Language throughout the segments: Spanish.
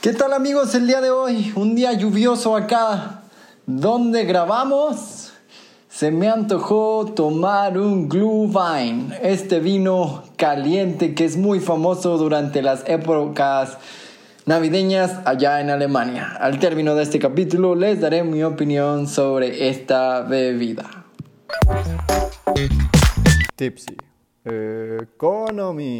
¿Qué tal amigos el día de hoy? Un día lluvioso acá donde grabamos. Se me antojó tomar un Glühwein, este vino caliente que es muy famoso durante las épocas navideñas allá en Alemania. Al término de este capítulo les daré mi opinión sobre esta bebida. Tipsy Economy.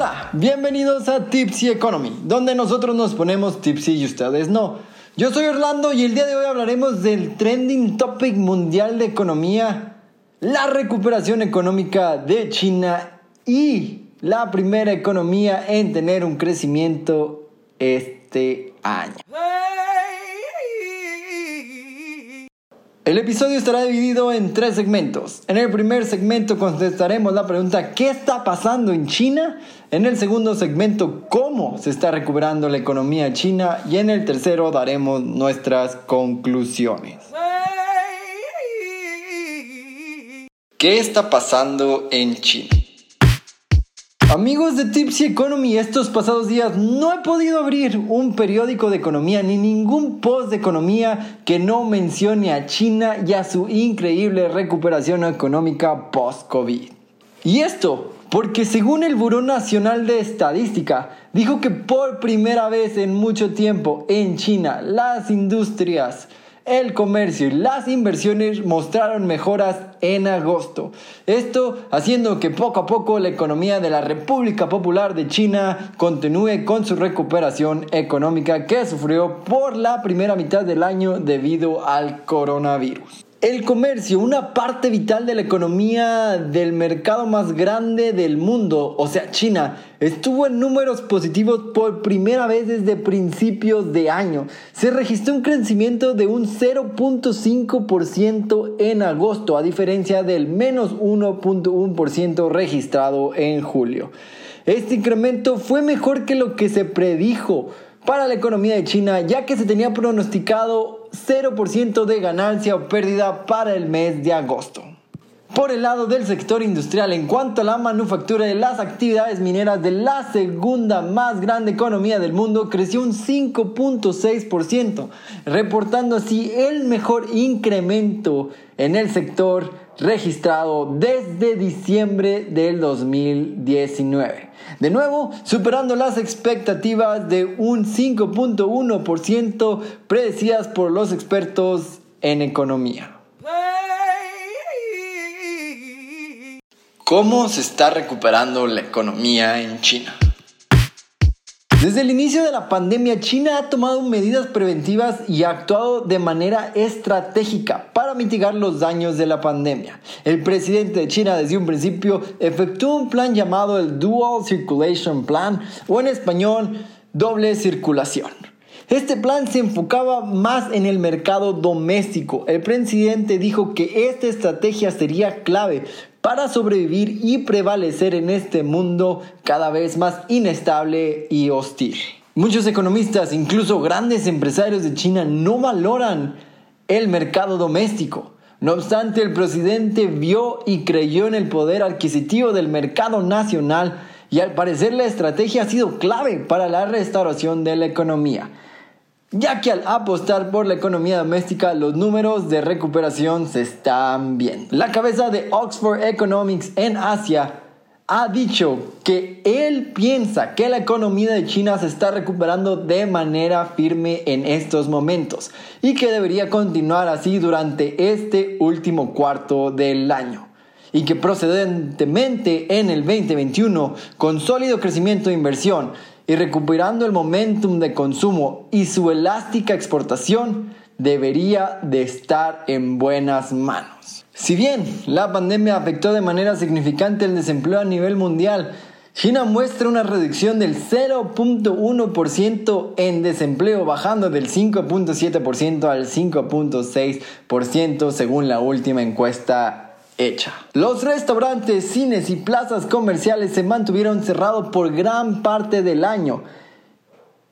Hola, bienvenidos a Tipsy Economy, donde nosotros nos ponemos tipsy y ustedes no. Yo soy Orlando y el día de hoy hablaremos del trending topic mundial de economía, la recuperación económica de China y la primera economía en tener un crecimiento este año. El episodio estará dividido en tres segmentos. En el primer segmento contestaremos la pregunta ¿qué está pasando en China? En el segundo segmento ¿cómo se está recuperando la economía china? Y en el tercero daremos nuestras conclusiones. ¿Qué está pasando en China? Amigos de Tipsy Economy, estos pasados días no he podido abrir un periódico de economía ni ningún post de economía que no mencione a China y a su increíble recuperación económica post-COVID. Y esto porque según el Buró Nacional de Estadística, dijo que por primera vez en mucho tiempo en China las industrias el comercio y las inversiones mostraron mejoras en agosto. Esto haciendo que poco a poco la economía de la República Popular de China continúe con su recuperación económica que sufrió por la primera mitad del año debido al coronavirus. El comercio, una parte vital de la economía del mercado más grande del mundo, o sea, China, estuvo en números positivos por primera vez desde principios de año. Se registró un crecimiento de un 0.5% en agosto, a diferencia del menos 1.1% registrado en julio. Este incremento fue mejor que lo que se predijo para la economía de China, ya que se tenía pronosticado 0% de ganancia o pérdida para el mes de agosto. Por el lado del sector industrial, en cuanto a la manufactura de las actividades mineras de la segunda más grande economía del mundo, creció un 5.6%, reportando así el mejor incremento en el sector registrado desde diciembre del 2019. De nuevo, superando las expectativas de un 5.1% predecidas por los expertos en economía. ¿Cómo se está recuperando la economía en China? Desde el inicio de la pandemia, China ha tomado medidas preventivas y ha actuado de manera estratégica para mitigar los daños de la pandemia. El presidente de China desde un principio efectuó un plan llamado el Dual Circulation Plan o en español doble circulación. Este plan se enfocaba más en el mercado doméstico. El presidente dijo que esta estrategia sería clave para sobrevivir y prevalecer en este mundo cada vez más inestable y hostil. Muchos economistas, incluso grandes empresarios de China, no valoran el mercado doméstico. No obstante, el presidente vio y creyó en el poder adquisitivo del mercado nacional y al parecer la estrategia ha sido clave para la restauración de la economía ya que al apostar por la economía doméstica los números de recuperación se están viendo. La cabeza de Oxford Economics en Asia ha dicho que él piensa que la economía de China se está recuperando de manera firme en estos momentos y que debería continuar así durante este último cuarto del año y que procedentemente en el 2021 con sólido crecimiento de inversión y recuperando el momentum de consumo y su elástica exportación, debería de estar en buenas manos. Si bien la pandemia afectó de manera significante el desempleo a nivel mundial, China muestra una reducción del 0.1% en desempleo, bajando del 5.7% al 5.6% según la última encuesta hecha. Los restaurantes, cines y plazas comerciales se mantuvieron cerrados por gran parte del año.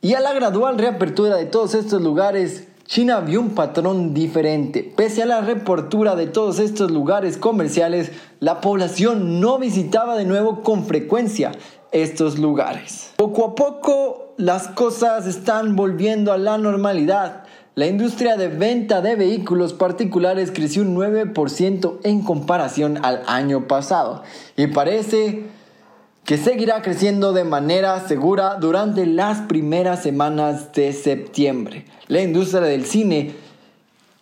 Y a la gradual reapertura de todos estos lugares, China vio un patrón diferente. Pese a la reapertura de todos estos lugares comerciales, la población no visitaba de nuevo con frecuencia estos lugares. Poco a poco las cosas están volviendo a la normalidad. La industria de venta de vehículos particulares creció un 9% en comparación al año pasado y parece que seguirá creciendo de manera segura durante las primeras semanas de septiembre. La industria del cine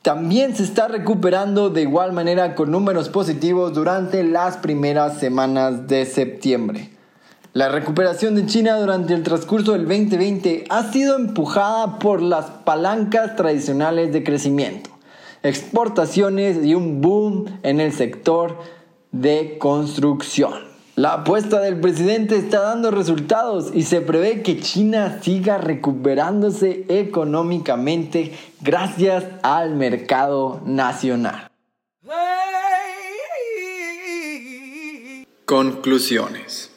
también se está recuperando de igual manera con números positivos durante las primeras semanas de septiembre. La recuperación de China durante el transcurso del 2020 ha sido empujada por las palancas tradicionales de crecimiento, exportaciones y un boom en el sector de construcción. La apuesta del presidente está dando resultados y se prevé que China siga recuperándose económicamente gracias al mercado nacional. Conclusiones.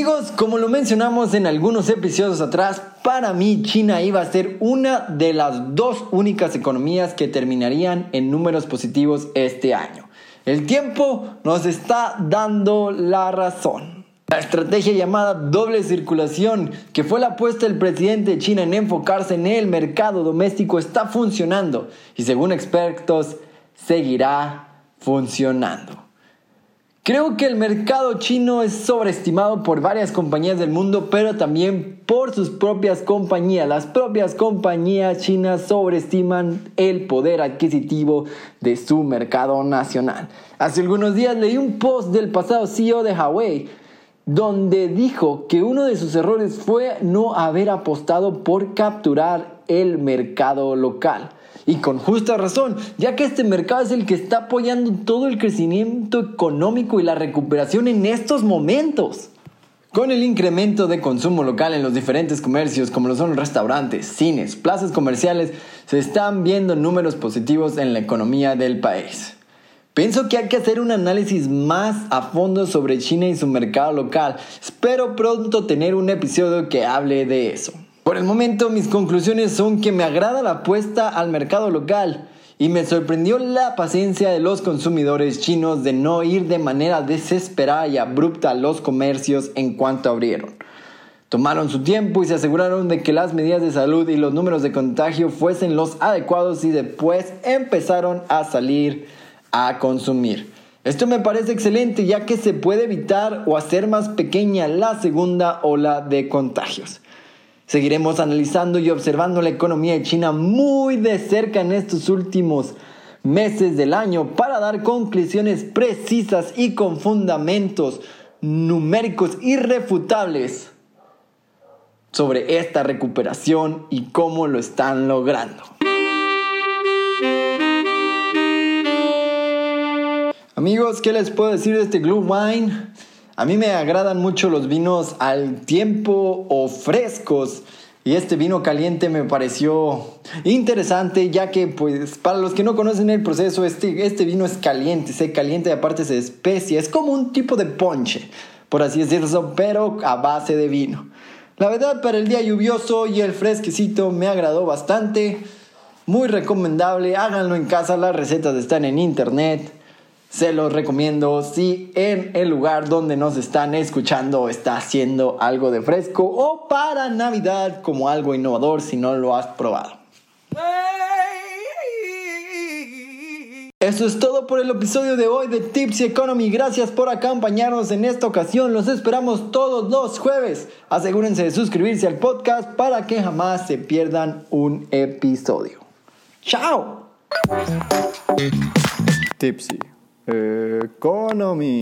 Amigos, como lo mencionamos en algunos episodios atrás, para mí China iba a ser una de las dos únicas economías que terminarían en números positivos este año. El tiempo nos está dando la razón. La estrategia llamada doble circulación, que fue la apuesta del presidente de China en enfocarse en el mercado doméstico, está funcionando y según expertos seguirá funcionando. Creo que el mercado chino es sobreestimado por varias compañías del mundo, pero también por sus propias compañías. Las propias compañías chinas sobreestiman el poder adquisitivo de su mercado nacional. Hace algunos días leí un post del pasado CEO de Huawei donde dijo que uno de sus errores fue no haber apostado por capturar el mercado local. Y con justa razón, ya que este mercado es el que está apoyando todo el crecimiento económico y la recuperación en estos momentos. Con el incremento de consumo local en los diferentes comercios, como lo son restaurantes, cines, plazas comerciales, se están viendo números positivos en la economía del país. Pienso que hay que hacer un análisis más a fondo sobre China y su mercado local. Espero pronto tener un episodio que hable de eso. Por el momento mis conclusiones son que me agrada la apuesta al mercado local y me sorprendió la paciencia de los consumidores chinos de no ir de manera desesperada y abrupta a los comercios en cuanto abrieron. Tomaron su tiempo y se aseguraron de que las medidas de salud y los números de contagio fuesen los adecuados y después empezaron a salir a consumir. Esto me parece excelente ya que se puede evitar o hacer más pequeña la segunda ola de contagios. Seguiremos analizando y observando la economía de China muy de cerca en estos últimos meses del año para dar conclusiones precisas y con fundamentos numéricos irrefutables sobre esta recuperación y cómo lo están logrando. Amigos, ¿qué les puedo decir de este Glue Wine? A mí me agradan mucho los vinos al tiempo o frescos. Y este vino caliente me pareció interesante ya que pues para los que no conocen el proceso este, este vino es caliente, se calienta y aparte se especia, es como un tipo de ponche, por así decirlo, pero a base de vino. La verdad para el día lluvioso y el fresquecito me agradó bastante, muy recomendable, háganlo en casa, las recetas están en internet. Se los recomiendo si en el lugar donde nos están escuchando está haciendo algo de fresco o para Navidad como algo innovador si no lo has probado. Eso es todo por el episodio de hoy de Tips Economy. Gracias por acompañarnos en esta ocasión. Los esperamos todos los jueves. Asegúrense de suscribirse al podcast para que jamás se pierdan un episodio. ¡Chao! Tipsy. Economy.